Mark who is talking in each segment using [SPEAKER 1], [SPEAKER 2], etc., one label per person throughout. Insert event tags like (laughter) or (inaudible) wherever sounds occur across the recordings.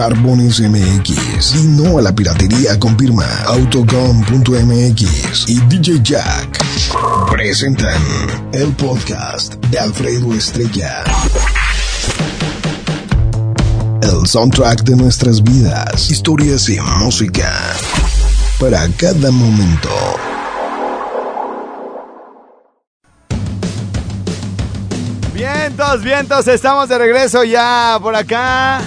[SPEAKER 1] Barbones MX y no a la piratería con firma Autocom.mx y DJ Jack presentan el podcast de Alfredo Estrella. El soundtrack de nuestras vidas, historias y música para cada momento.
[SPEAKER 2] Vientos, vientos, estamos de regreso ya por acá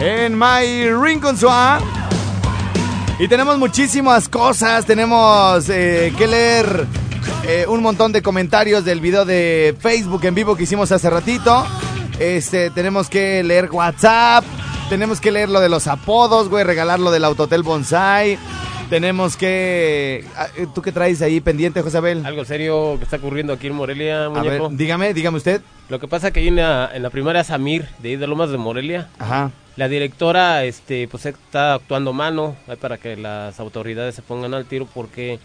[SPEAKER 2] en My Rincon Swap. Y tenemos muchísimas cosas, tenemos eh, que leer eh, un montón de comentarios del video de Facebook en vivo que hicimos hace ratito. Este, tenemos que leer WhatsApp, tenemos que leer lo de los apodos, güey, regalar lo del Autotel Bonsai. Tenemos que... ah, eh, ¿Tú qué traes ahí pendiente, Josabel?
[SPEAKER 3] Algo serio que está ocurriendo aquí en Morelia,
[SPEAKER 2] A ver,
[SPEAKER 3] muñeco.
[SPEAKER 2] dígame, dígame usted.
[SPEAKER 3] Lo que pasa que ahí en la, en la primaria Samir, de Lomas de Morelia,
[SPEAKER 2] Ajá.
[SPEAKER 3] La directora este, pues está actuando mano para que las autoridades se pongan al tiro porque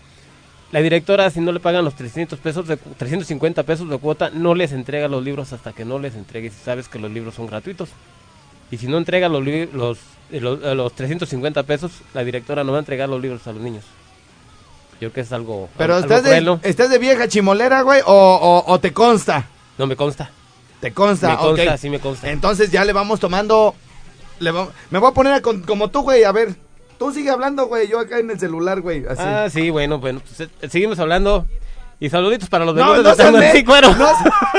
[SPEAKER 3] la directora si no le pagan los 300 pesos de, cu- 350 pesos de cuota no les entrega los libros hasta que no les entregue si sabes que los libros son gratuitos. Y si no entrega los, los, eh, los, eh, los 350 pesos, la directora no va a entregar los libros a los niños. Yo creo que es algo,
[SPEAKER 2] Pero
[SPEAKER 3] algo
[SPEAKER 2] estás de,
[SPEAKER 3] cruel, ¿no?
[SPEAKER 2] estás de vieja chimolera, güey, o, o- o te consta.
[SPEAKER 3] No me consta.
[SPEAKER 2] Te consta,
[SPEAKER 3] Me consta, sí me consta.
[SPEAKER 2] Entonces ya le vamos tomando. Le va- me voy a poner a con- como tú, güey. A ver, tú sigue hablando, güey. Yo acá en el celular, güey. Así.
[SPEAKER 3] Ah, sí, bueno, bueno, pues, eh, seguimos hablando. Y saluditos para los
[SPEAKER 2] no, no seas, no,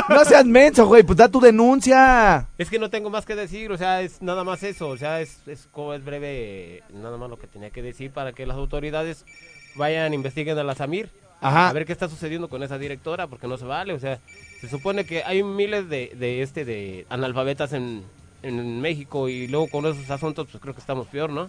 [SPEAKER 2] no seas menso, güey. Pues da tu denuncia.
[SPEAKER 3] Es que no tengo más que decir, o sea, es nada más eso, o sea, es, es como es breve, nada más lo que tenía que decir para que las autoridades vayan, investiguen a la Samir,
[SPEAKER 2] Ajá.
[SPEAKER 3] a ver qué está sucediendo con esa directora, porque no se vale, o sea, se supone que hay miles de, de este, de analfabetas en, en México y luego con esos asuntos, pues creo que estamos peor, ¿no?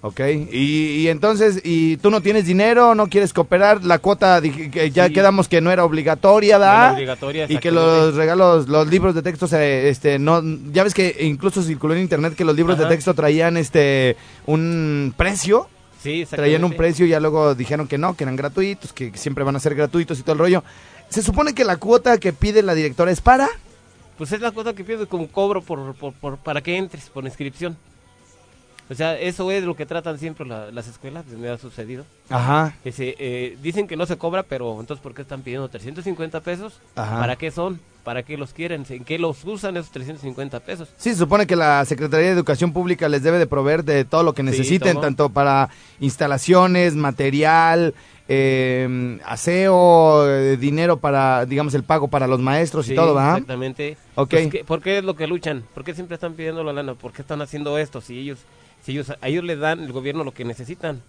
[SPEAKER 2] Ok. Y, y entonces, ¿y tú no tienes dinero? ¿No quieres cooperar? La cuota, que ya
[SPEAKER 3] Sí.
[SPEAKER 2] quedamos que no era obligatoria,
[SPEAKER 3] No
[SPEAKER 2] ¿da?
[SPEAKER 3] era obligatoria,
[SPEAKER 2] Y que los regalos, los libros de texto, se, este, no, ya ves que incluso circuló en internet que los libros de texto traían, este, un precio.
[SPEAKER 3] Sí,
[SPEAKER 2] traían un precio y ya luego dijeron que no, que eran gratuitos, que siempre van a ser gratuitos y todo el rollo. Se supone que la cuota que pide la directora es para.
[SPEAKER 3] Pues es la cosa que pides como cobro por, por, por- para que entres, por inscripción. O sea, eso es lo que tratan siempre la- las escuelas, me ha sucedido.
[SPEAKER 2] Ajá.
[SPEAKER 3] Que se, eh, dicen que no se cobra, pero entonces ¿por qué están pidiendo 350 pesos?
[SPEAKER 2] Ajá.
[SPEAKER 3] ¿Para qué son? ¿Para qué los quieren? ¿En qué los usan esos 350 pesos?
[SPEAKER 2] Sí, se supone que la Secretaría de Educación Pública les debe de proveer de todo lo que necesiten, tanto para instalaciones, material, eh, aseo, dinero para, digamos, el pago para los maestros y todo, ¿va?
[SPEAKER 3] Exactamente.
[SPEAKER 2] Ok.
[SPEAKER 3] Pues, ¿qué- ¿Por qué es lo que luchan? ¿Por qué siempre están pidiendo la lana? ¿Por qué están haciendo esto? Si ellos, si ellos, a ellos les dan el gobierno lo que necesitan.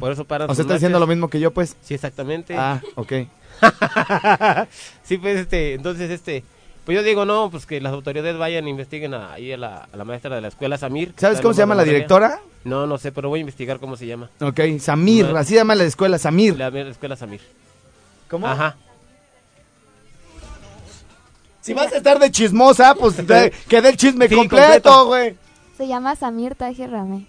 [SPEAKER 3] Por eso paran
[SPEAKER 2] O sea, está haciendo lo mismo que yo, pues.
[SPEAKER 3] Sí, exactamente.
[SPEAKER 2] Ah, ok. (laughs)
[SPEAKER 3] Sí, pues este, entonces este, pues yo digo, no, pues que las autoridades vayan e investiguen a- ahí a la, a la maestra de la escuela, Samir.
[SPEAKER 2] ¿Sabes cómo se llama la directora?
[SPEAKER 3] No, no sé, pero voy a investigar cómo se llama.
[SPEAKER 2] Ok, Samir,
[SPEAKER 3] No.
[SPEAKER 2] así se llama la escuela, Samir.
[SPEAKER 3] La, la escuela Samir.
[SPEAKER 2] ¿Cómo?
[SPEAKER 3] Ajá.
[SPEAKER 2] Si vas a estar de chismosa, pues (laughs) te- que dé el chisme
[SPEAKER 3] Sí,
[SPEAKER 2] completo, güey.
[SPEAKER 4] Se llama Samir Taje Rame.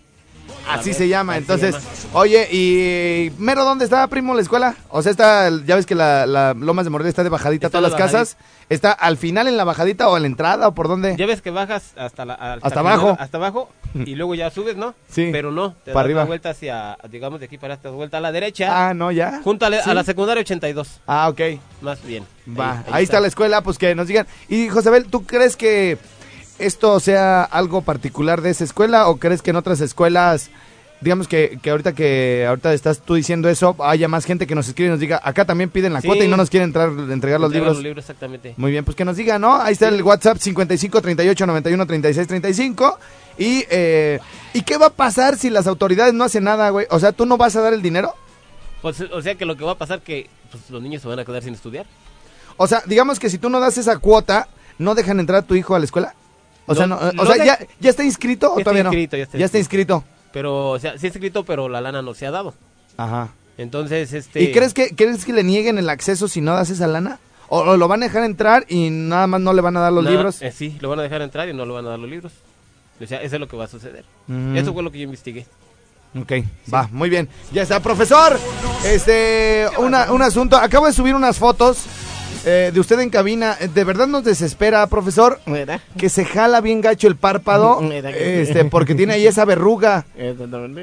[SPEAKER 2] Así
[SPEAKER 3] ver,
[SPEAKER 2] se llama, entonces,
[SPEAKER 3] se llama.
[SPEAKER 2] oye, ¿y mero dónde está, primo, la escuela? O sea, está, ya ves que la, la Lomas de Morelia está de bajadita a
[SPEAKER 3] Está
[SPEAKER 2] todas
[SPEAKER 3] en
[SPEAKER 2] las
[SPEAKER 3] la
[SPEAKER 2] casas. ¿Está al final en la bajadita o a la entrada o por dónde?
[SPEAKER 3] Ya ves que bajas hasta la hasta,
[SPEAKER 2] abajo.
[SPEAKER 3] final, hasta abajo y (laughs) luego ya subes, ¿no?
[SPEAKER 2] Sí.
[SPEAKER 3] Pero no, te
[SPEAKER 2] Para
[SPEAKER 3] das
[SPEAKER 2] arriba.
[SPEAKER 3] vuelta hacia digamos de aquí para esta vuelta a la derecha,
[SPEAKER 2] Ah, no, ya.
[SPEAKER 3] junto a, la-
[SPEAKER 2] Sí.
[SPEAKER 3] a la secundaria 82,
[SPEAKER 2] Ah, ok.
[SPEAKER 3] más bien.
[SPEAKER 2] Va, ahí, está. la escuela, pues que nos digan. Y Josabel, ¿tú crees que esto sea algo particular de esa escuela o crees que en otras escuelas, digamos que, que ahorita que ahorita estás tú diciendo eso, haya más gente que nos escribe y nos diga, acá también piden la
[SPEAKER 3] Sí.
[SPEAKER 2] cuota y no nos quieren entrar, entregar los libros?
[SPEAKER 3] Los libros exactamente.
[SPEAKER 2] Muy bien, pues que nos diga, ¿no? Ahí está el WhatsApp 55 38 91 36 35. Y, eh, ¿Y qué va a pasar si las autoridades no hacen nada, güey? O sea, ¿tú no vas a dar el dinero?
[SPEAKER 3] Pues, o sea que lo que va a pasar que pues, los niños se van a quedar sin estudiar.
[SPEAKER 2] O sea, digamos que si tú no das esa cuota, ¿no dejan entrar a tu hijo a la escuela? O sea,
[SPEAKER 3] No,
[SPEAKER 2] o sea
[SPEAKER 3] de-
[SPEAKER 2] ¿ya, ¿ya está inscrito o
[SPEAKER 3] Ya está
[SPEAKER 2] todavía
[SPEAKER 3] inscrito,
[SPEAKER 2] no?
[SPEAKER 3] ya está
[SPEAKER 2] inscrito.
[SPEAKER 3] Pero, o sea, sí es escrito, pero la lana no se ha dado.
[SPEAKER 2] Ajá.
[SPEAKER 3] Entonces, este...
[SPEAKER 2] ¿Y crees que, crees que le nieguen el acceso si no das esa lana? ¿O, o lo van a dejar entrar y nada más no le van a dar los
[SPEAKER 3] Na-
[SPEAKER 2] libros?
[SPEAKER 3] eh, sí, lo van a dejar entrar y no le van a dar los libros. O sea, eso es lo que va a suceder.
[SPEAKER 2] Mm.
[SPEAKER 3] Eso fue lo que yo investigué.
[SPEAKER 2] Ok, va, muy bien. Ya está, profesor. Este, una, un asunto. Acabo de subir unas fotos eh, de usted en cabina. De verdad nos desespera, profesor, que se jala bien gacho el párpado, (laughs) este, porque tiene ahí esa verruga.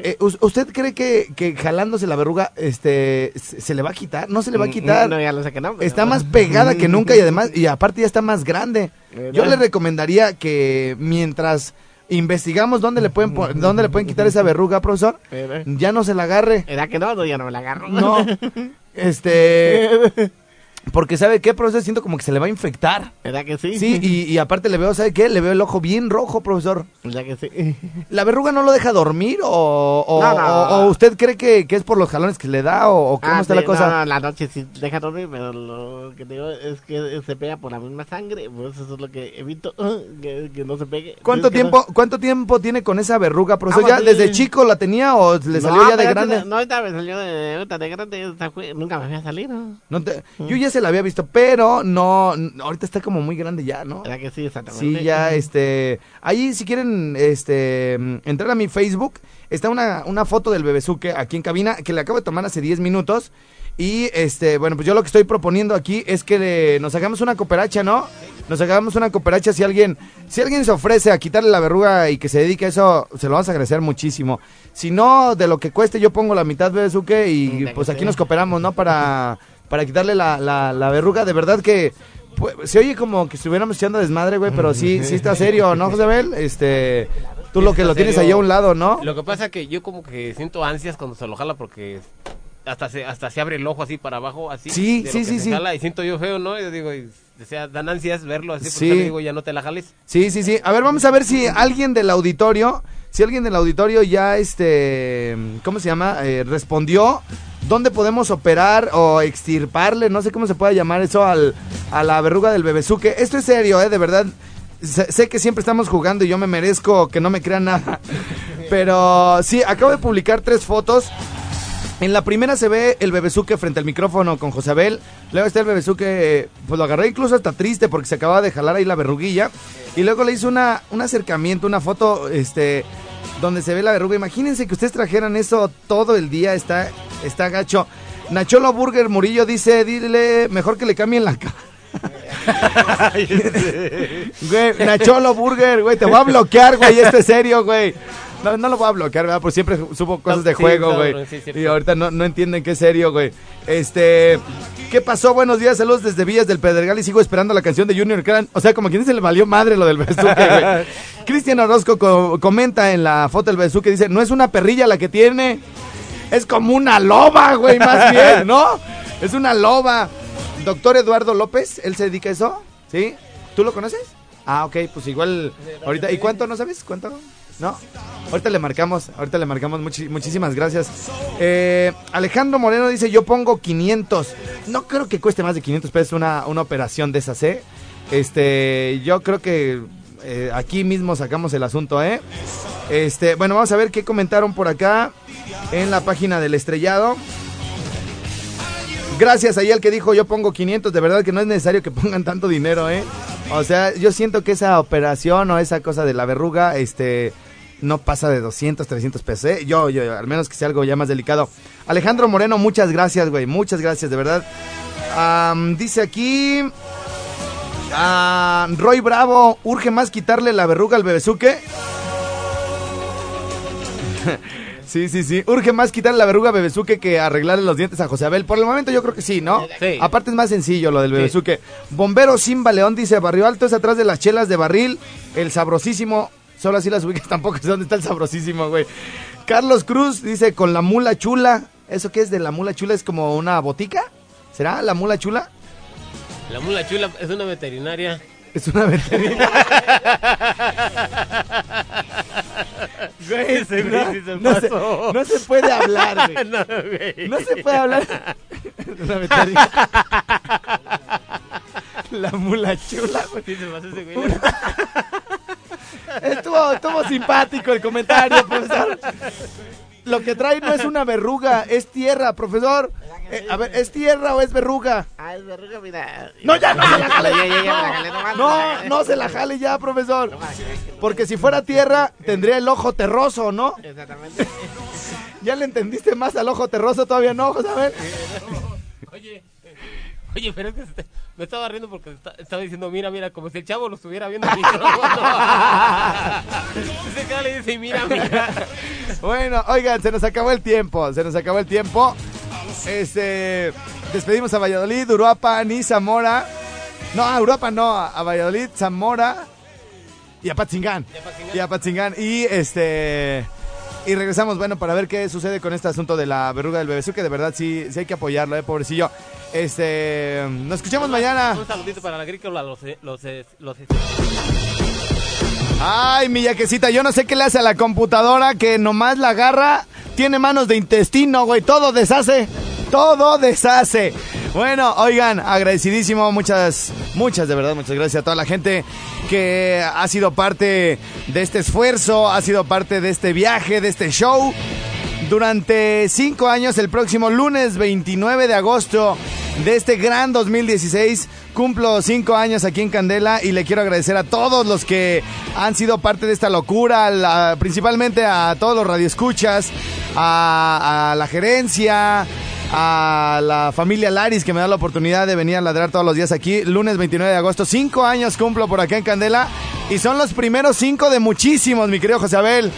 [SPEAKER 2] Eh, ¿us- ¿Usted cree que, que jalándose la verruga, este, se, se le va a quitar? No se le va a quitar.
[SPEAKER 5] No, ya lo sé que no. pero-
[SPEAKER 2] Está más pegada que nunca y además, y aparte ya está más grande. Yo le recomendaría que mientras investigamos dónde le pueden, (laughs) dónde le pueden quitar esa verruga, profesor, ya no se la agarre.
[SPEAKER 5] ¿Verdad que no? No, ya no me la agarro.
[SPEAKER 2] No. (laughs) Este. Porque, ¿sabe qué, profesor? Siento como que se le va a infectar.
[SPEAKER 5] ¿Verdad que sí?
[SPEAKER 2] Sí, y, y aparte le veo, ¿sabe qué? Le veo el ojo bien rojo, profesor.
[SPEAKER 5] ¿Verdad que sí? (laughs)
[SPEAKER 2] ¿La verruga no lo deja dormir o, o,
[SPEAKER 5] No, no.
[SPEAKER 2] o- o usted cree que, que es por los jalones que le da o, cómo
[SPEAKER 5] Ah,
[SPEAKER 2] está
[SPEAKER 5] sí,
[SPEAKER 2] la cosa?
[SPEAKER 5] No, no, la noche sí deja dormir, pero lo que digo es que se pega por la misma sangre. Eso es lo que evito, (laughs) que, que no se pegue.
[SPEAKER 2] ¿Cuánto tiempo, ¿Cuánto tiempo tiene con esa verruga, profesor?
[SPEAKER 5] Ah,
[SPEAKER 2] ¿Ya
[SPEAKER 5] pues,
[SPEAKER 2] desde
[SPEAKER 5] sí.
[SPEAKER 2] chico la tenía o le salió ya de grande?
[SPEAKER 5] No, ahorita me salió de, de grande. nunca me había salido.
[SPEAKER 2] No te- yo ya se la había visto, pero no, ahorita está como muy grande ya, ¿no?
[SPEAKER 5] ¿Verdad que sí? Exactamente.
[SPEAKER 2] Sí, ya, este, ahí si quieren, este, entrar a mi Facebook, está una, una foto del bebezuque aquí en cabina, que le acabo de tomar hace 10 minutos, y, este, bueno, pues yo lo que estoy proponiendo aquí es que le- nos hagamos una cooperacha, ¿no? Nos hagamos una cooperacha si alguien, si alguien se ofrece a quitarle la verruga y que se dedique a eso, se lo vamos a agradecer muchísimo. Si no, de lo que cueste, yo pongo la mitad bebezuque y pues aquí nos cooperamos, ¿no? Para, para quitarle la, la, la verruga, de verdad que... Pues, se oye como que estuviéramos echando desmadre, güey, pero sí, sí está serio, ¿no, Josebel? Este, tú lo que lo tienes
[SPEAKER 3] serio.
[SPEAKER 2] ahí a un lado, ¿no?
[SPEAKER 3] Lo que pasa que yo como que siento ansias cuando se lo jala porque hasta se, hasta se abre el ojo así para abajo, así.
[SPEAKER 2] Sí,
[SPEAKER 3] de lo
[SPEAKER 2] sí,
[SPEAKER 3] que
[SPEAKER 2] sí,
[SPEAKER 3] se
[SPEAKER 2] sí.
[SPEAKER 3] jala y siento yo feo, ¿no? Yo digo, y, o sea, dan ansias verlo así, porque
[SPEAKER 2] Sí.
[SPEAKER 3] digo, ya no te la jales.
[SPEAKER 2] Sí, sí, sí. A ver, vamos a ver si alguien del auditorio, si alguien del auditorio ya, este, ¿cómo se llama? Eh, respondió. ¿Dónde podemos operar o extirparle? No sé cómo se puede llamar eso al, a la verruga del bebezuque. Esto es serio, ¿eh? De verdad. Sé, sé que siempre estamos jugando y yo me merezco que no me crean nada. (laughs) Pero sí, acabo de publicar tres fotos. En la primera se ve el bebezuque frente al micrófono con Josabel. Luego está el bebezuque, pues lo agarré incluso hasta triste porque se acababa de jalar ahí la verruguilla. Y luego le hice una, un acercamiento, una foto, este, donde se ve la verruga. Imagínense que ustedes trajeran eso todo el día, está, está gacho. Nacholo Burger Murillo dice, dile, mejor que le cambien la cara. (laughs) (laughs) Güey, Nacholo Burger, güey, te voy a bloquear, güey, esto es serio, güey. No, no lo voy a bloquear, ¿verdad? Porque siempre subo cosas de
[SPEAKER 3] Sí,
[SPEAKER 2] juego,
[SPEAKER 3] no,
[SPEAKER 2] güey.
[SPEAKER 3] sí,
[SPEAKER 2] y ahorita no, no entienden qué es serio, güey. Este, ¿qué pasó? Buenos días, saludos desde Villas del Pedregal y sigo esperando la canción de Junior Cran. O sea, como quien se le valió madre lo del besuque, güey. (laughs) Cristian Orozco co- comenta en la foto del besuque, dice, no es una perrilla la que tiene, es como una loba, güey, más bien, (laughs) ¿no? Es una loba. Doctor Eduardo López, ¿él se dedica a eso? ¿Sí? ¿Tú lo conoces? Ah, ok, pues igual. Ahorita, ¿y cuánto no sabes? ¿Cuánto? No. Ahorita le marcamos, ahorita le marcamos. Muchísimas gracias. Eh, Alejandro Moreno dice: Yo pongo 500. No creo que cueste más de 500 pesos una, una operación de esas, ¿eh? Este, yo creo que eh, aquí mismo sacamos el asunto, ¿eh? Este, bueno, vamos a ver qué comentaron por acá en la página del estrellado. Gracias ahí al que dijo yo pongo 500, de verdad que no es necesario que pongan tanto dinero, ¿eh? O sea, yo siento que esa operación o esa cosa de la verruga, este, no pasa de 200, 300 pesos, ¿eh? Yo, yo, al menos que sea algo ya más delicado. Alejandro Moreno, muchas gracias, güey, muchas gracias, de verdad. Dice aquí... Roy Bravo, urge más quitarle la verruga al bebezuque. (laughs) Sí, sí, sí. Urge más quitarle la verruga a Bebezuque que arreglarle los dientes a José Abel. Por el momento yo creo que sí, ¿no?
[SPEAKER 3] Sí.
[SPEAKER 2] Aparte es más sencillo lo del Bebezuque. Bombero Simba León dice, Barrio Alto es atrás de las chelas de barril. El sabrosísimo. Solo así las ubicas, (laughs) tampoco sé dónde está el sabrosísimo, güey. Carlos Cruz dice, con la mula chula. ¿Eso qué es de la mula chula? ¿Es como una botica? ¿Será la mula chula?
[SPEAKER 3] La mula chula es una veterinaria.
[SPEAKER 2] Es una veterinaria. (laughs) Güey, no,
[SPEAKER 3] se
[SPEAKER 2] no se, no se puede hablar, güey. (laughs)
[SPEAKER 3] no, güey.
[SPEAKER 2] No se puede hablar. Una veterinaria. La mula chula, güey.
[SPEAKER 3] Sí, se pasó ese güey.
[SPEAKER 2] Estuvo, estuvo simpático el comentario, profesor. lo que trae no es una verruga, es tierra, profesor. Eh, a ver, ¿es tierra o es verruga?
[SPEAKER 5] Ah, es verruga, mira.
[SPEAKER 2] No, ya no se la jale.
[SPEAKER 5] Ya, ya, ya, me la jalé, no
[SPEAKER 2] No, se la jale ya, profesor. Porque si fuera tierra, tendría el ojo terroso, ¿no?
[SPEAKER 5] Exactamente. (laughs)
[SPEAKER 2] ¿Ya le entendiste más al ojo terroso? Todavía no, José Abel.
[SPEAKER 3] Oye, oye, pero es que me estaba riendo porque esta- estaba diciendo, mira, mira, como si el chavo lo estuviera viendo. Ese cara le dice, mira, mira.
[SPEAKER 2] Bueno, oigan, se nos acabó el tiempo, se nos acabó el tiempo. Este, despedimos a Valladolid, Uruapan y Zamora. No, a Uruapan no, a Valladolid, Zamora y a Patzingán. Y a Patzingán. Y este, y regresamos, bueno, para ver qué sucede con este asunto de la verruga del bebé. que de verdad sí, sí hay que apoyarlo, eh, pobrecillo. Este, nos escuchamos mañana.
[SPEAKER 3] Un saludito para la agrícola, los, los, los,
[SPEAKER 2] Ay, mi yaquecita, yo no sé qué le hace a la computadora que nomás la agarra, tiene manos de intestino, güey, todo deshace, todo deshace. Bueno, oigan, agradecidísimo, muchas, muchas, de verdad, muchas gracias a toda la gente que ha sido parte de este esfuerzo, ha sido parte de este viaje, de este show. Durante cinco años, el próximo lunes 29 de agosto de este gran 2016, cumplo cinco años aquí en Candela y le quiero agradecer a todos los que han sido parte de esta locura, principalmente a todos los radioescuchas, a la gerencia, a la familia Laris que me da la oportunidad de venir a ladrar todos los días aquí. Lunes 29 de agosto, cinco años cumplo por acá en Candela y son los primeros cinco de muchísimos, mi querido José Abel.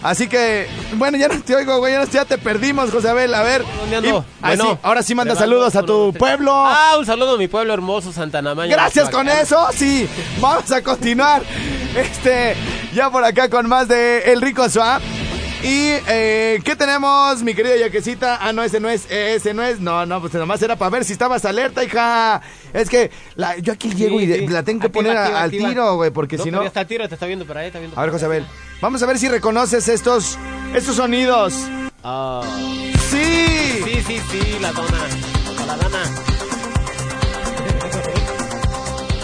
[SPEAKER 2] Así que, bueno, ya no te oigo, güey, ya, no- ya te perdimos, José Abel. A ver,
[SPEAKER 3] ¿Dónde ando?
[SPEAKER 2] y- ah,
[SPEAKER 3] Bueno,
[SPEAKER 2] ahora sí manda saludos a tu pueblo.
[SPEAKER 3] Ah, un saludo a mi pueblo hermoso, Santa Namaña.
[SPEAKER 2] Gracias con eso, sí. Vamos a continuar. Este, ya por acá con más de El Rico Suá. Y, eh, ¿qué tenemos, mi querida Yaquecita? Ah, no, ese no es, ese no es. No, no, pues nomás era para ver si estabas alerta, hija. Es que la- yo aquí llego y
[SPEAKER 3] Sí,
[SPEAKER 2] la tengo que poner
[SPEAKER 3] activa,
[SPEAKER 2] al
[SPEAKER 3] activa.
[SPEAKER 2] tiro, güey, porque
[SPEAKER 3] No,
[SPEAKER 2] si no...
[SPEAKER 3] está el tiro, te está viendo por ahí, está viendo
[SPEAKER 2] A ver,
[SPEAKER 3] por
[SPEAKER 2] José
[SPEAKER 3] ahí.
[SPEAKER 2] Abel, vamos a ver si reconoces estos, estos sonidos.
[SPEAKER 3] Ah,
[SPEAKER 2] ¡Sí!
[SPEAKER 3] sí, sí, sí, la dona. La dona.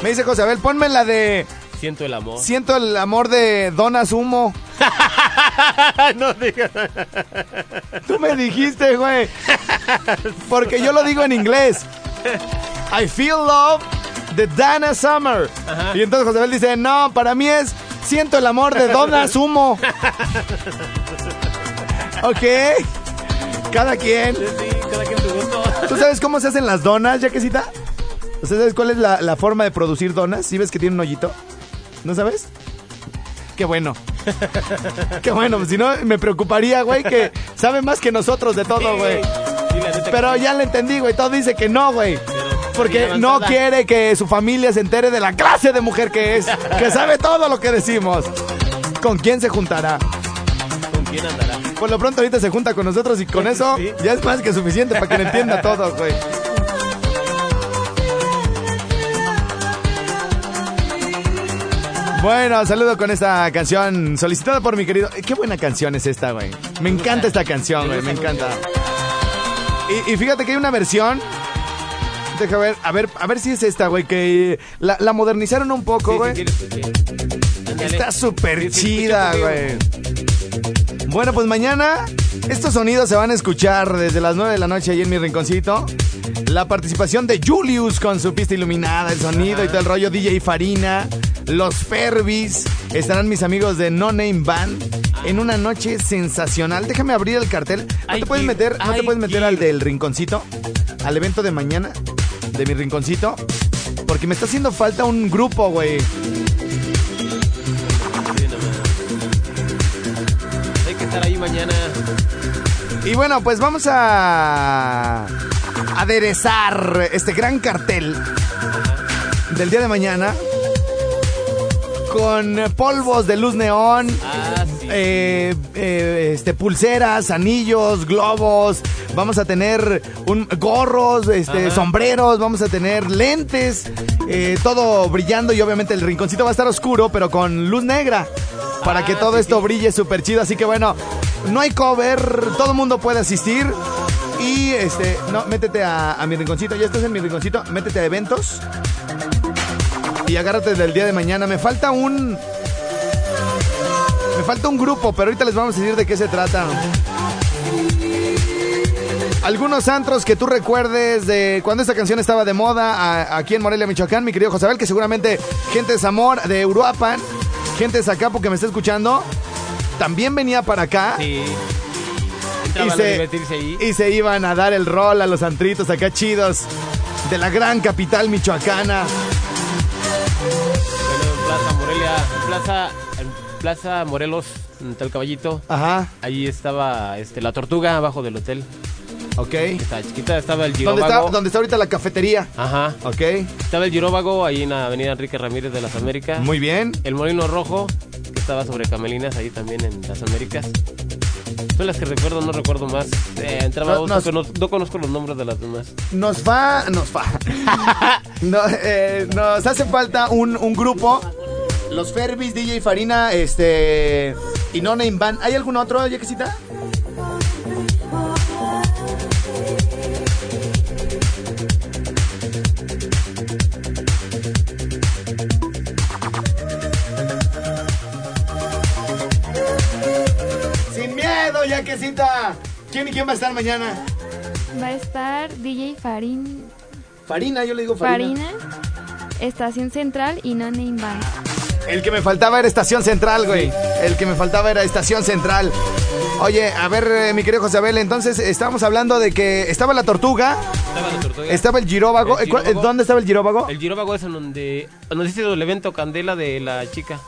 [SPEAKER 2] Me dice José Abel, ponme la de
[SPEAKER 3] Siento el amor.
[SPEAKER 2] Siento el amor de Dona Sumo. (laughs)
[SPEAKER 3] no digas.
[SPEAKER 2] Tú me dijiste, güey. Porque yo lo digo en inglés. I feel love de Dana Summer.
[SPEAKER 3] Ajá.
[SPEAKER 2] Y entonces José Abel dice, no, para mí es Siento el amor de Dona Sumo. (laughs) ok. Cada quien.
[SPEAKER 3] Sí, cada quien tu gusto.
[SPEAKER 2] ¿Tú sabes cómo se hacen las donas, Yaquecita? ¿O sea, ¿Sabes cuál es la, la forma de producir donas? ¿Sí ves que tiene un hoyito? ¿No sabes? Qué bueno. Qué bueno, si no me preocuparía, güey, que sabe más que nosotros de todo, güey. Pero ya le entendí, güey. Todo dice que no, güey. Porque no quiere que su familia se entere de la clase de mujer que es. Que sabe todo lo que decimos. ¿Con quién se juntará?
[SPEAKER 3] ¿Con quién andará?
[SPEAKER 2] Por lo pronto ahorita se junta con nosotros y con eso ya es más que suficiente para que le entienda todo, güey. Bueno, saludo con esta canción solicitada por mi querido. Qué buena canción es esta, güey. Me encanta esta canción, güey. Me encanta. Y, y fíjate que hay una versión. Deja ver, a ver, a ver si es esta, güey, que la, la modernizaron un poco, güey.
[SPEAKER 3] sí, sí, sí, sí. Ándale.
[SPEAKER 2] Está súper chida, güey. Bueno, pues mañana estos sonidos se van a escuchar desde las 9 de la noche ahí en mi rinconcito. La participación de Julius con su pista iluminada, el sonido y todo el rollo, DJ Farina, los Fervis, estarán mis amigos de No Name Band en una noche sensacional. Déjame abrir el cartel. ¿No te puedes meter, no te puedes meter al del rinconcito? Al evento de mañana de mi rinconcito. Porque me está haciendo falta un grupo, güey.
[SPEAKER 3] Hay que estar ahí mañana.
[SPEAKER 2] Y bueno, pues vamos a aderezar este gran cartel del día de mañana con polvos de luz neón,
[SPEAKER 3] Ah, sí.
[SPEAKER 2] eh, eh, este, pulseras, anillos, globos. Vamos a tener un, gorros, este,
[SPEAKER 3] Ajá.
[SPEAKER 2] sombreros, vamos a tener lentes, eh, todo brillando y obviamente el rinconcito va a estar oscuro, pero con luz negra. Para
[SPEAKER 3] Ah,
[SPEAKER 2] que todo
[SPEAKER 3] sí,
[SPEAKER 2] esto
[SPEAKER 3] sí.
[SPEAKER 2] brille súper chido. Así que bueno, no hay cover, todo el mundo puede asistir. Y este, no, métete a, a mi rinconcito, ya estás en mi rinconcito, métete a eventos. Y agárrate del día de mañana. Me falta un. Me falta un grupo, pero ahorita les vamos a decir de qué se trata. algunos antros que tú recuerdes de cuando esta canción estaba de moda a- aquí en Morelia, Michoacán, mi querido Josabel, que seguramente gente de Zamor, de Uruapan, gente de Zacapo que me está escuchando, también venía para acá.
[SPEAKER 3] Sí.
[SPEAKER 2] Y se, y se iban a dar el rol a los antritos acá chidos de la gran capital michoacana.
[SPEAKER 3] En Plaza Morelia, en Plaza, en Plaza Morelos, en Tal Caballito.
[SPEAKER 2] Ajá,
[SPEAKER 3] Ahí estaba este, la tortuga abajo del hotel.
[SPEAKER 2] ok.
[SPEAKER 3] Estaba chiquita, estaba el
[SPEAKER 2] ¿Dónde está,
[SPEAKER 3] giróvago.
[SPEAKER 2] ¿Dónde está ahorita la cafetería?
[SPEAKER 3] Ajá.
[SPEAKER 2] Ok,
[SPEAKER 3] Estaba el giróvago ahí en la avenida Enrique Ramírez de las Américas.
[SPEAKER 2] muy bien.
[SPEAKER 3] El Molino Rojo, que estaba sobre Camelinas, ahí también en las Américas. Son las que recuerdo, no recuerdo más. Eh, entraba
[SPEAKER 2] No, nos-
[SPEAKER 3] no, no conozco los nombres de las demás.
[SPEAKER 2] Nos va, nos va. (laughs) No, eh, nos hace falta un, un grupo. Los Ferbis, DJ Farina, este. Y No Name Band. ¿Hay algún otro, Yaquisita? Sin miedo, Yaquisita. ¿Quién y quién va a estar mañana?
[SPEAKER 4] Va a estar DJ Farin,
[SPEAKER 2] Farina, yo le digo Farina.
[SPEAKER 4] Farina, Estación Central y No Name Band.
[SPEAKER 2] El que me faltaba era Estación Central, güey. El que me faltaba era Estación Central. Oye, a ver, eh, mi querido José Abel, entonces estábamos hablando de que estaba la tortuga,
[SPEAKER 3] Estaba la tortuga.
[SPEAKER 2] estaba el giróvago.
[SPEAKER 3] El
[SPEAKER 2] Eh, ¿cuál-
[SPEAKER 3] giróvago.
[SPEAKER 2] ¿Dónde estaba el giróvago?
[SPEAKER 3] El giróvago es en donde, se hizo el evento Candela de la chica.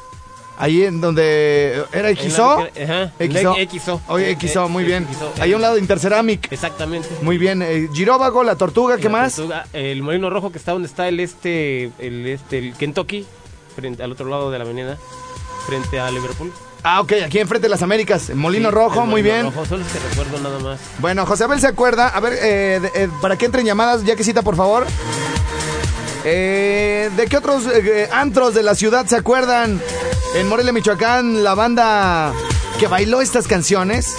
[SPEAKER 2] Ahí en donde era XO.
[SPEAKER 3] Ajá.
[SPEAKER 2] XO.
[SPEAKER 3] XO.
[SPEAKER 2] Oye, XO, muy
[SPEAKER 3] Eh,
[SPEAKER 2] bien. Ahí a un lado de Interceramic.
[SPEAKER 3] Exactamente.
[SPEAKER 2] Muy bien. eh, giróvago, la tortuga, ¿qué
[SPEAKER 3] La
[SPEAKER 2] más?
[SPEAKER 3] tortuga, el molino rojo que está donde está el este, el este, el Kentucky, frente al otro lado de la avenida, frente a Liverpool.
[SPEAKER 2] Ah, ok, aquí enfrente de las Américas. Molino
[SPEAKER 3] Sí,
[SPEAKER 2] Rojo,
[SPEAKER 3] el
[SPEAKER 2] muy
[SPEAKER 3] Molino
[SPEAKER 2] bien.
[SPEAKER 3] Rojo, que recuerdo nada más.
[SPEAKER 2] Bueno, José Abel se acuerda. A ver, eh, de- eh, para que entren llamadas, ya que cita, por favor. Eh, ¿De qué otros eh, antros de la ciudad se acuerdan? En Morelia, Michoacán, la banda que bailó estas canciones.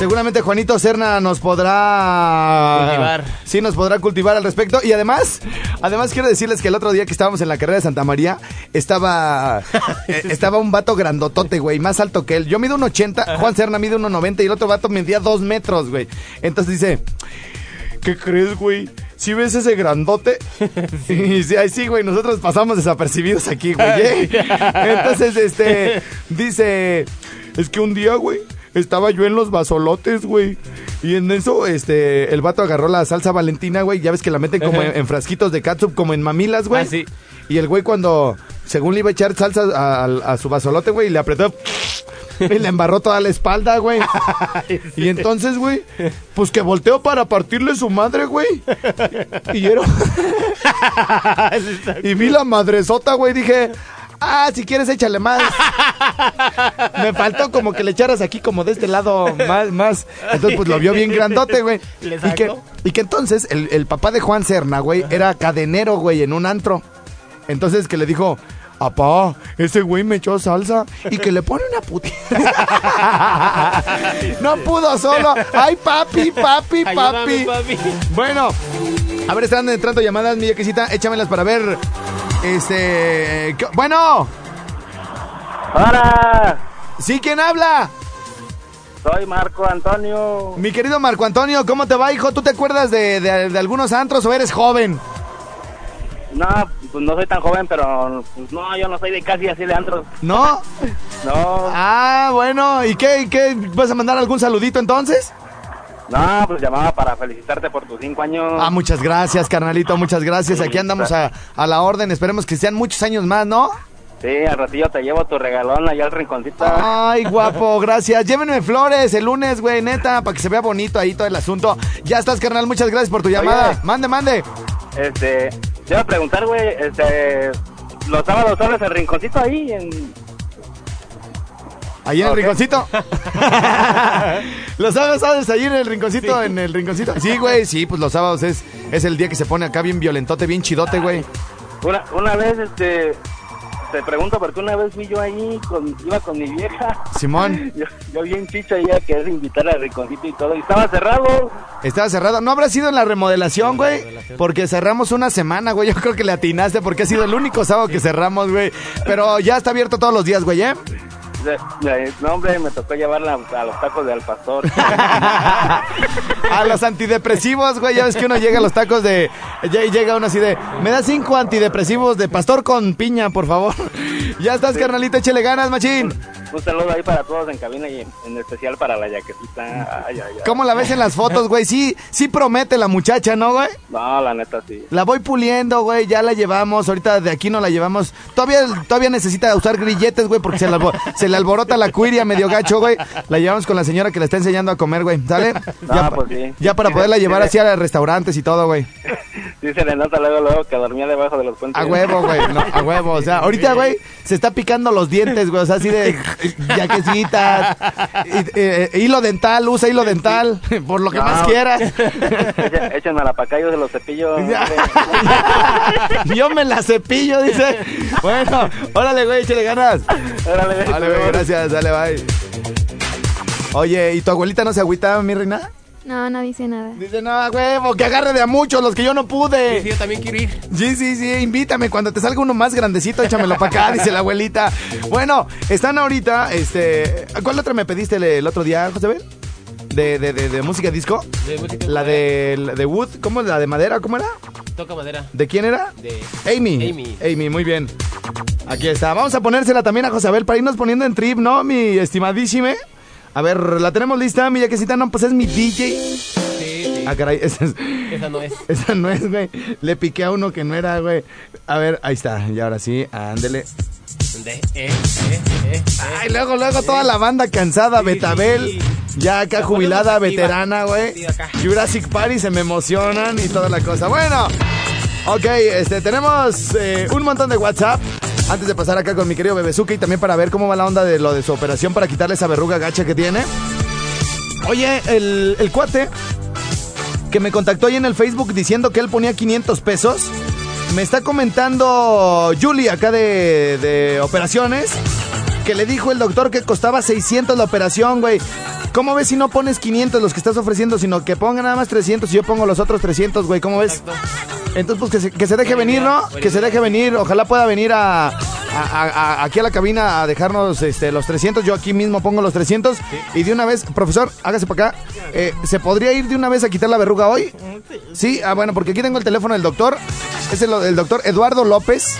[SPEAKER 2] Seguramente Juanito Serna nos podrá
[SPEAKER 3] Cultivar.
[SPEAKER 2] Sí, nos podrá cultivar al respecto. Y además, además quiero decirles que el otro día que estábamos en la carrera de Santa María, estaba (laughs) eh, estaba un vato grandotote, güey, más alto que él. Yo mido un 80, Juan Serna mide 1.90 y el otro vato medía 2 metros, güey. Entonces dice, ¿qué crees, güey? ¿Sí ves ese grandote? (laughs) Y dice, ay, sí, güey, nosotros pasamos desapercibidos aquí, güey. ¿eh?". Entonces, este, (laughs) dice, es que un día, güey, estaba yo en los basolotes, güey. Y en eso, este, el vato agarró la salsa valentina, güey. Ya ves que la meten como en, en frasquitos de catsup, como en mamilas, güey.
[SPEAKER 3] Ah, sí.
[SPEAKER 2] Y el güey cuando, según le iba a echar salsa a, a- a su basolote, güey, le apretó... Y le embarró toda la espalda, güey. (laughs) Y entonces, güey, pues que volteó para partirle su madre, güey. Y era... (laughs) y vi la madresota, güey, dije... Ah, si quieres échale más. (laughs) Me faltó como que le echaras aquí como de este lado más, más. Entonces pues lo vio bien grandote, güey.
[SPEAKER 3] ¿Le
[SPEAKER 2] Y que, y que entonces el, el papá de Juan Serna, güey, era cadenero, güey, en un antro. Entonces que le dijo, apá, ese güey me echó salsa y que le pone una puti. (laughs) no pudo solo. Ay, papi, papi,
[SPEAKER 3] Ayúdame,
[SPEAKER 2] papi. Bueno, a ver, están entrando llamadas, mi yaquisita, échamelas para ver. Este. ¿qué- Bueno,
[SPEAKER 6] Hola,
[SPEAKER 2] ¿sí quién habla?
[SPEAKER 6] soy Marco Antonio.
[SPEAKER 2] Mi querido Marco Antonio, ¿cómo te va, hijo? ¿Tú te acuerdas de, de- de algunos antros o eres joven?
[SPEAKER 6] No, pues no soy tan joven, pero pues, no, yo no soy de casi así de antros.
[SPEAKER 2] ¿No? (laughs)
[SPEAKER 6] No,
[SPEAKER 2] Ah, bueno, ¿y qué, y qué? ¿Vas a mandar algún saludito entonces?
[SPEAKER 6] No, pues llamaba para felicitarte por tus cinco años.
[SPEAKER 2] Ah, muchas gracias, carnalito, muchas gracias. Aquí andamos a, a la orden, esperemos que sean muchos años más, ¿no?
[SPEAKER 6] Sí, al ratillo te llevo tu regalón allá al rinconcito.
[SPEAKER 2] Ay, guapo, (laughs) gracias. Llévenme flores el lunes, güey, neta, para que se vea bonito ahí todo el asunto. Ya estás, carnal, muchas gracias por tu llamada.
[SPEAKER 6] Oye.
[SPEAKER 2] Mande, mande.
[SPEAKER 6] Este, te iba a preguntar, güey, este, los sábados sabes el rinconcito ahí en...
[SPEAKER 2] Ahí en el rinconcito. (laughs) los sábados, ¿sabes? Ahí en el rinconcito, en el rinconcito. Sí, güey, sí, pues los sábados es, es el día que se pone acá bien violentote, bien chidote, güey.
[SPEAKER 6] Una, una vez, este, te pregunto porque una vez fui yo ahí, con, iba con mi vieja.
[SPEAKER 2] Simón, (laughs)
[SPEAKER 6] Yo, yo bien chicho ella querer invitar al rinconcito y todo, y estaba cerrado.
[SPEAKER 2] estaba cerrado. ¿No habrá sido en la remodelación, güey? Porque cerramos una semana, güey. Yo creo que le atinaste porque ha sido el único sábado que cerramos, güey. Pero ya está abierto todos los días, güey, ¿eh?
[SPEAKER 6] No, hombre, me tocó llevarla a los tacos de al pastor. (laughs)
[SPEAKER 2] A los antidepresivos, güey. Ya ves que uno llega a los tacos de. ya- llega uno así de. Me da cinco antidepresivos de pastor con piña, por favor. (laughs) Ya estás, carnalito, échele ganas, machín.
[SPEAKER 6] Un saludo ahí para todos en cabina y en, especial para la yaquetita. Ay, ay, ay.
[SPEAKER 2] ¿Cómo la ves en las fotos, güey? Sí, sí promete la muchacha, ¿no, güey?
[SPEAKER 6] No, la neta sí.
[SPEAKER 2] La voy puliendo, güey, ya la llevamos, ahorita de aquí no la llevamos. Todavía, todavía necesita usar grilletes, güey, porque se le, albo- se le alborota la cuiria medio gacho, güey. La llevamos con la señora que le está enseñando a comer, güey, ¿sale? (laughs)
[SPEAKER 6] Ah,
[SPEAKER 2] ya,
[SPEAKER 6] pues sí.
[SPEAKER 2] ya para poderla llevar
[SPEAKER 6] sí.
[SPEAKER 2] así a restaurantes y todo, güey. (laughs)
[SPEAKER 6] Sí se le nota luego, luego que dormía debajo de los puentes.
[SPEAKER 2] A huevo, güey, no, a huevo. O sea, ahorita, güey, se está picando los dientes, güey, o sea, así de (laughs) (laughs) yaquecitas, y- eh, hilo dental, usa hilo dental, por lo que
[SPEAKER 6] No.
[SPEAKER 2] más quieras.
[SPEAKER 6] Echa- Échenme para acá, yo se los cepillo. (laughs) (laughs)
[SPEAKER 2] Yo me la cepillo, dice. Bueno, órale, güey, échale ganas.
[SPEAKER 6] Órale, güey,
[SPEAKER 2] gracias, dale, bye. Oye, ¿y tu abuelita no se agüita, mi reina?
[SPEAKER 4] No, no dice nada.
[SPEAKER 2] Dice, no, huevo, que agarre de a muchos los que yo no
[SPEAKER 3] Sí, sí,
[SPEAKER 2] pude.
[SPEAKER 3] yo también quiero ir.
[SPEAKER 2] Sí, sí, sí, invítame. Cuando te salga uno más grandecito, échamelo para acá, dice la abuelita. Bueno, están ahorita, este... ¿Cuál otra me pediste el, el otro día, José Bel? De, de, de, de música disco.
[SPEAKER 3] De música
[SPEAKER 2] La de, la de Wood, ¿cómo? ¿La de madera? ¿Cómo era?
[SPEAKER 3] Toca madera.
[SPEAKER 2] ¿De quién era?
[SPEAKER 3] De
[SPEAKER 2] Amy.
[SPEAKER 3] Amy.
[SPEAKER 2] Amy, muy bien. Aquí está. Vamos a ponérsela también a Josabel para irnos poniendo en trip, ¿no? Mi estimadísime. A ver, ¿la tenemos lista, mi yaquecita? No, pues es mi DJ.
[SPEAKER 3] Sí, sí.
[SPEAKER 2] Ah, caray, (laughs) esa, es-
[SPEAKER 3] Esa no es.
[SPEAKER 2] esa no es, güey. Le piqué a uno que no era, güey. A ver, ahí está. Y ahora sí, ándele.
[SPEAKER 3] De, eh, eh, eh, eh.
[SPEAKER 2] Ay, luego, luego toda la banda cansada, Betabel, ya acá
[SPEAKER 3] La
[SPEAKER 2] jubilada, veterana, güey. Jurassic Party se me emocionan y toda la cosa. Bueno, ok, este, tenemos eh, un montón de WhatsApp. Antes de pasar acá con mi querido Bebezuka y también para ver cómo va la onda de lo de su operación para quitarle esa verruga gacha que tiene. Oye, el, el cuate que me contactó ahí en el Facebook diciendo que él ponía 500 pesos. Me está comentando Julie acá de, de operaciones que le dijo el doctor que costaba 600 la operación, güey. ¿Cómo ves si no pones 500 los que estás ofreciendo, sino que ponga nada más 300 y yo pongo los otros 300, güey? ¿Cómo ves? Entonces, pues que se, que se deje
[SPEAKER 3] Buena
[SPEAKER 2] venir,
[SPEAKER 3] idea,
[SPEAKER 2] ¿no? Que se deje venir. Ojalá pueda venir a, a- a- a- aquí a la cabina a dejarnos este, los 300. Yo aquí mismo pongo los 300. Y de una vez, profesor, hágase para acá. Eh, ¿Se podría ir de una vez a quitar la verruga hoy? Sí, ah, bueno, porque aquí tengo el teléfono del doctor. Es el, el doctor Eduardo López.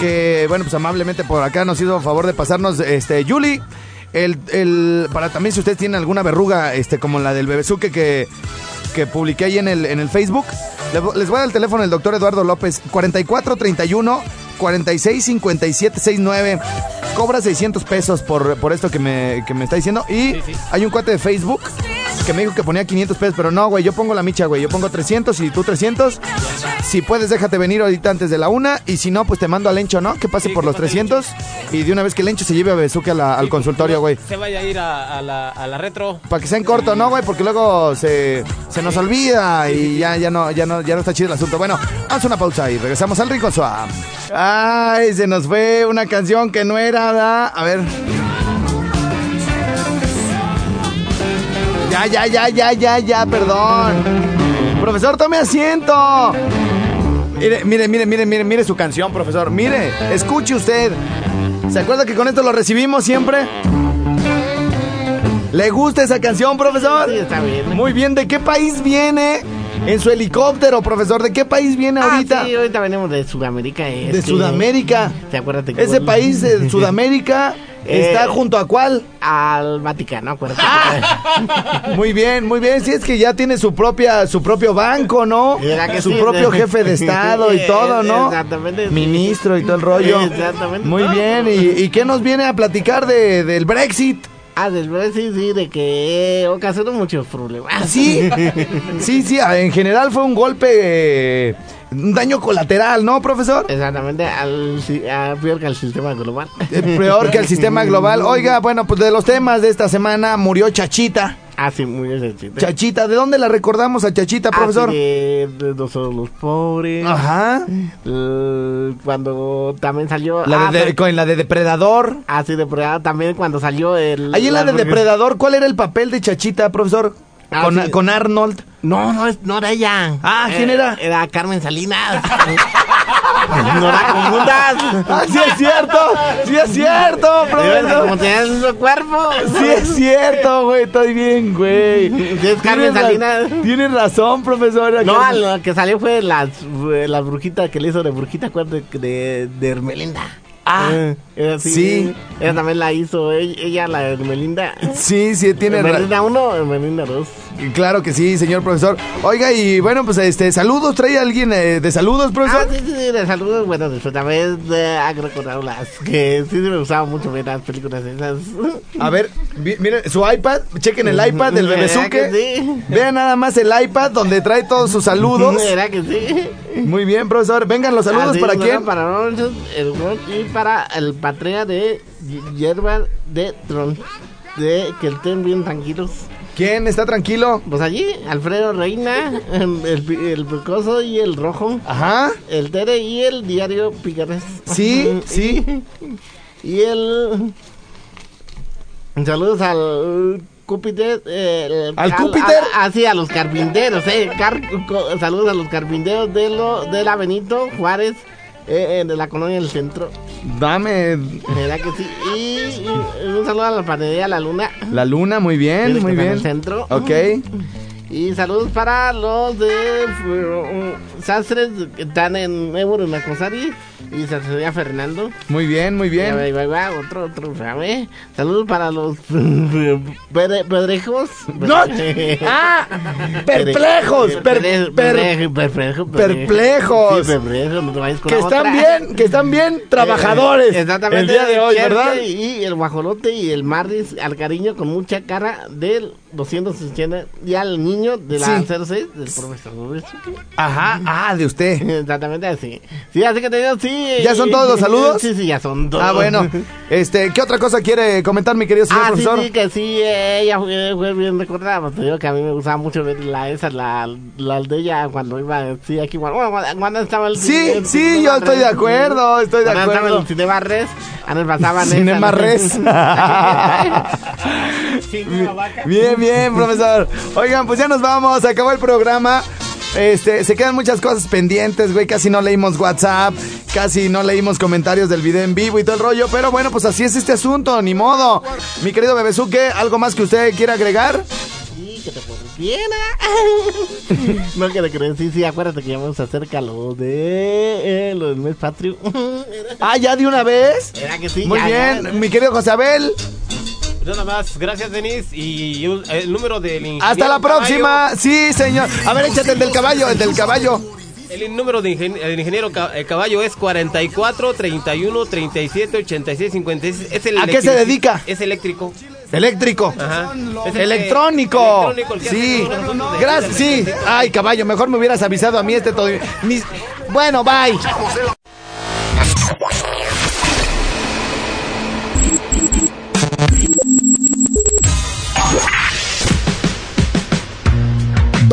[SPEAKER 2] Que, bueno, pues amablemente por acá nos hizo favor de pasarnos, este, Yuli. El, el, para también si ustedes tienen alguna verruga, este, como la del bebezuque que, que publiqué ahí en el, en el Facebook. Les voy a dar el teléfono del doctor Eduardo López, 4431 465769. Cobra 600 pesos por, por esto que me, que me está diciendo. Y
[SPEAKER 3] Sí, sí.
[SPEAKER 2] hay un cuate de Facebook que me dijo que ponía 500 pesos, pero no, güey, yo pongo la micha, güey. Yo pongo 300 y tú 300. Si puedes, déjate venir ahorita antes de la una. Y si no, pues te mando al Lencho, ¿no? Que pase
[SPEAKER 3] Sí,
[SPEAKER 2] por
[SPEAKER 3] que
[SPEAKER 2] los
[SPEAKER 3] pase el
[SPEAKER 2] 300. Y de una vez que el Lencho se lleve a Besuque al
[SPEAKER 3] Sí,
[SPEAKER 2] consultorio, güey.
[SPEAKER 3] Se vaya a ir a, a la, a la retro.
[SPEAKER 2] Para que sea en corto, ¿no, güey? Porque luego se, se nos olvida y ya, ya, no, ya, no, ya no está chido el asunto. Bueno, a una pausa y regresamos al Rico Suave. Ay, se nos fue una canción que no era, ¿verdad? A ver. Ya, ya, ya, ya, ya, ya, perdón. Profesor, tome asiento. Mire, mire, mire, mire, mire, mire su canción, profesor. Mire, escuche usted. ¿Se acuerda que con esto lo recibimos siempre? ¿Le gusta esa canción, profesor?
[SPEAKER 5] Sí, está bien.
[SPEAKER 2] Muy bien, ¿de qué país viene? En su helicóptero, profesor, ¿de qué país viene
[SPEAKER 5] Ah,
[SPEAKER 2] ahorita?
[SPEAKER 5] sí, ahorita venimos de Sudamérica.
[SPEAKER 2] De
[SPEAKER 5] que-
[SPEAKER 2] Sudamérica.
[SPEAKER 5] ¿Te acuerdas
[SPEAKER 2] Ese país de (laughs)
[SPEAKER 5] Eh,
[SPEAKER 2] está junto a cuál?
[SPEAKER 5] Al Vaticano, acuérdate. (laughs)
[SPEAKER 2] Muy bien, muy bien. Sí, es que ya tiene su propia, su propio banco, ¿no?
[SPEAKER 5] ¿Verdad que
[SPEAKER 2] Su
[SPEAKER 5] sí?
[SPEAKER 2] propio jefe de estado y todo, ¿no?
[SPEAKER 5] Exactamente.
[SPEAKER 2] Ministro y todo el rollo.
[SPEAKER 5] Exactamente.
[SPEAKER 2] Muy bien. ¿Y, y qué nos viene a platicar de, del Brexit?
[SPEAKER 5] Ah, del Brexit, sí, de que ocasionó muchos problemas.
[SPEAKER 2] ¿Ah, sí? (laughs) Sí, sí, ah, en general fue un golpe, eh, un daño colateral, ¿no, profesor?
[SPEAKER 5] Exactamente, al, si- a- peor que al sistema global.
[SPEAKER 2] Eh, Peor que el sistema (laughs) global. Oiga, bueno, pues de los temas de esta semana murió Chachita.
[SPEAKER 5] Ah, sí, muy sencillo.
[SPEAKER 2] Chachita, ¿de dónde la recordamos a Chachita, profesor?
[SPEAKER 5] de, de nosotros los pobres.
[SPEAKER 2] Ajá.
[SPEAKER 5] Cuando también salió.
[SPEAKER 2] La
[SPEAKER 5] ah,
[SPEAKER 2] de, de-
[SPEAKER 5] pero-
[SPEAKER 2] con la de Depredador.
[SPEAKER 5] ah, sí, Depredador. También cuando salió el.
[SPEAKER 2] Ahí en la de Depredador, ¿cuál era el papel de Chachita, profesor?
[SPEAKER 5] Ah,
[SPEAKER 2] con,
[SPEAKER 5] sí.
[SPEAKER 2] con Arnold.
[SPEAKER 5] No, no, es- no era ella.
[SPEAKER 2] Ah, ¿quién
[SPEAKER 5] Eh,
[SPEAKER 2] era?
[SPEAKER 5] Era Carmen Salinas. (laughs) No la confundas.
[SPEAKER 2] Ah, sí es cierto, sí es cierto,
[SPEAKER 5] Como
[SPEAKER 2] profesor.
[SPEAKER 5] tenías el mismo cuerpo.
[SPEAKER 2] Sí es cierto, güey, estoy bien, güey.
[SPEAKER 5] Carmen Salinas.
[SPEAKER 2] Tienes razón, profesor.
[SPEAKER 5] No,
[SPEAKER 2] Carmen-
[SPEAKER 5] lo que salió fue las, las brujitas que le hizo de brujita, acuérdate, de, de Hermelinda.
[SPEAKER 2] Ah,
[SPEAKER 5] Eh, ella sí,
[SPEAKER 2] sí.
[SPEAKER 5] Ella también la hizo, ella, la Hermelinda.
[SPEAKER 2] Sí, sí, tiene razón.
[SPEAKER 5] Hermelinda 1, Hermelinda 2.
[SPEAKER 2] Claro que sí, señor profesor. Oiga, y bueno, pues este, saludos, ¿trae alguien eh, de saludos,
[SPEAKER 5] Ah,
[SPEAKER 2] profesor?
[SPEAKER 5] sí, sí, sí, de saludos. Bueno, después también eh, han recordado las que sí, sí me gustaba mucho ver las películas esas.
[SPEAKER 2] A ver, vi- miren su iPad, chequen el iPad del
[SPEAKER 5] ¿Verdad
[SPEAKER 2] Bebezuque.
[SPEAKER 5] que sí?
[SPEAKER 2] Vean nada más el iPad donde trae todos sus saludos.
[SPEAKER 5] ¿Verdad que sí?
[SPEAKER 2] Muy bien, profesor. Vengan los saludos
[SPEAKER 5] Así,
[SPEAKER 2] para quién.
[SPEAKER 5] Para el Ron y para el patria de Hierba de Tron. De que estén bien tranquilos.
[SPEAKER 2] ¿Quién está tranquilo?
[SPEAKER 5] Pues allí, Alfredo Reina, (laughs) em, el, el Picoso y el Rojo,
[SPEAKER 2] Ajá.
[SPEAKER 5] el Tere y el Diario Picares.
[SPEAKER 2] Sí, (laughs) sí. (laughs)
[SPEAKER 5] Y el. Saludos al. Cúpiter, eh, el-
[SPEAKER 2] ¿Al Cúpiter?
[SPEAKER 5] Ah, sí, a los carpinteros, eh. car- co- saludos a los carpinteros de, lo, de la Benito Juárez, eh, eh, de la colonia del centro.
[SPEAKER 2] Dame
[SPEAKER 5] ¿Verdad que sí? Y, y un saludo a la panadería La Luna.
[SPEAKER 2] la luna, muy bien, muy
[SPEAKER 5] estar en
[SPEAKER 2] bien.
[SPEAKER 5] el centro.
[SPEAKER 2] Ok.
[SPEAKER 5] Y saludos para los de uh, sastres que están en Ebro, en Acosari. Y Sastrería Fernando.
[SPEAKER 2] Muy bien, muy
[SPEAKER 5] Ya va,
[SPEAKER 2] bien.
[SPEAKER 5] va, otro, otro, ¿sabe? Saludos para los pedre- pedrejos.
[SPEAKER 2] No. (laughs) Ah, perplejos, per-
[SPEAKER 5] Perplejos,
[SPEAKER 2] per-
[SPEAKER 5] perplejos, perplejos. Sí, no
[SPEAKER 2] que están
[SPEAKER 5] otra.
[SPEAKER 2] bien, que están bien trabajadores.
[SPEAKER 5] Eh, Exactamente.
[SPEAKER 2] El día de hoy, ¿verdad?
[SPEAKER 5] Y el guajolote y el marris al cariño con mucha cara del 280 y al niño de la
[SPEAKER 2] Sí.
[SPEAKER 5] 06 del profesor.
[SPEAKER 2] Ajá, ah, de usted. (laughs)
[SPEAKER 5] Exactamente así. Sí, así que te digo, sí.
[SPEAKER 2] ¿Ya son todos los (laughs) saludos?
[SPEAKER 5] Sí, sí, ya son todos.
[SPEAKER 2] Ah, bueno. (laughs) Este, ¿qué otra cosa quiere comentar, mi querido señor
[SPEAKER 5] Ah, sí,
[SPEAKER 2] profesor?
[SPEAKER 5] sí, que sí, eh, ella fue, fue bien recordada. Pues te digo que a mí me gustaba mucho ver la esa, la, la de ella cuando iba, sí, aquí, bueno, cuando, cuando estaba el
[SPEAKER 2] Sí,
[SPEAKER 5] el
[SPEAKER 2] sí, yo estoy de acuerdo, estoy de
[SPEAKER 5] Cuando estaba
[SPEAKER 2] acuerdo.
[SPEAKER 5] el Cinema Res, a nos pasaban
[SPEAKER 2] Cinema
[SPEAKER 5] esa,
[SPEAKER 2] Res. (laughs) Bien, bien, profesor. Oigan, pues ya nos vamos, acabó el programa. Este, se quedan muchas cosas pendientes, güey. Casi no leímos WhatsApp, casi no leímos comentarios del video en vivo y todo el rollo. Pero bueno, pues así es este asunto, ni modo. Mi querido Bebezuque, ¿algo más que usted quiera agregar?
[SPEAKER 5] Sí, que te viena. (laughs) no que te crees, sí, sí, acuérdate que ya vamos acerca lo de eh, lo del mes patrio. (laughs)
[SPEAKER 2] Ah, ya de una vez.
[SPEAKER 5] Era que sí,
[SPEAKER 2] Muy
[SPEAKER 5] ya,
[SPEAKER 2] bien,
[SPEAKER 5] ya.
[SPEAKER 2] mi querido José Abel.
[SPEAKER 3] Nada más, gracias Denis y el número del
[SPEAKER 2] Hasta la
[SPEAKER 3] Caballo-
[SPEAKER 2] próxima. Sí, señor. A ver, échate el del caballo, el del caballo.
[SPEAKER 3] El número de ingen- el ingeniero Ca- Caballo es 44 31 37 86 56. Es el
[SPEAKER 2] ¿A qué se dedica?
[SPEAKER 3] Es eléctrico.
[SPEAKER 2] Eléctrico.
[SPEAKER 3] Ajá. Es el-
[SPEAKER 2] Electrónico.
[SPEAKER 3] electrónico, el que
[SPEAKER 2] Sí. Gracias. Sí. Ay, caballo, mejor me hubieras avisado a mí este todo. Ni- Bueno, bye.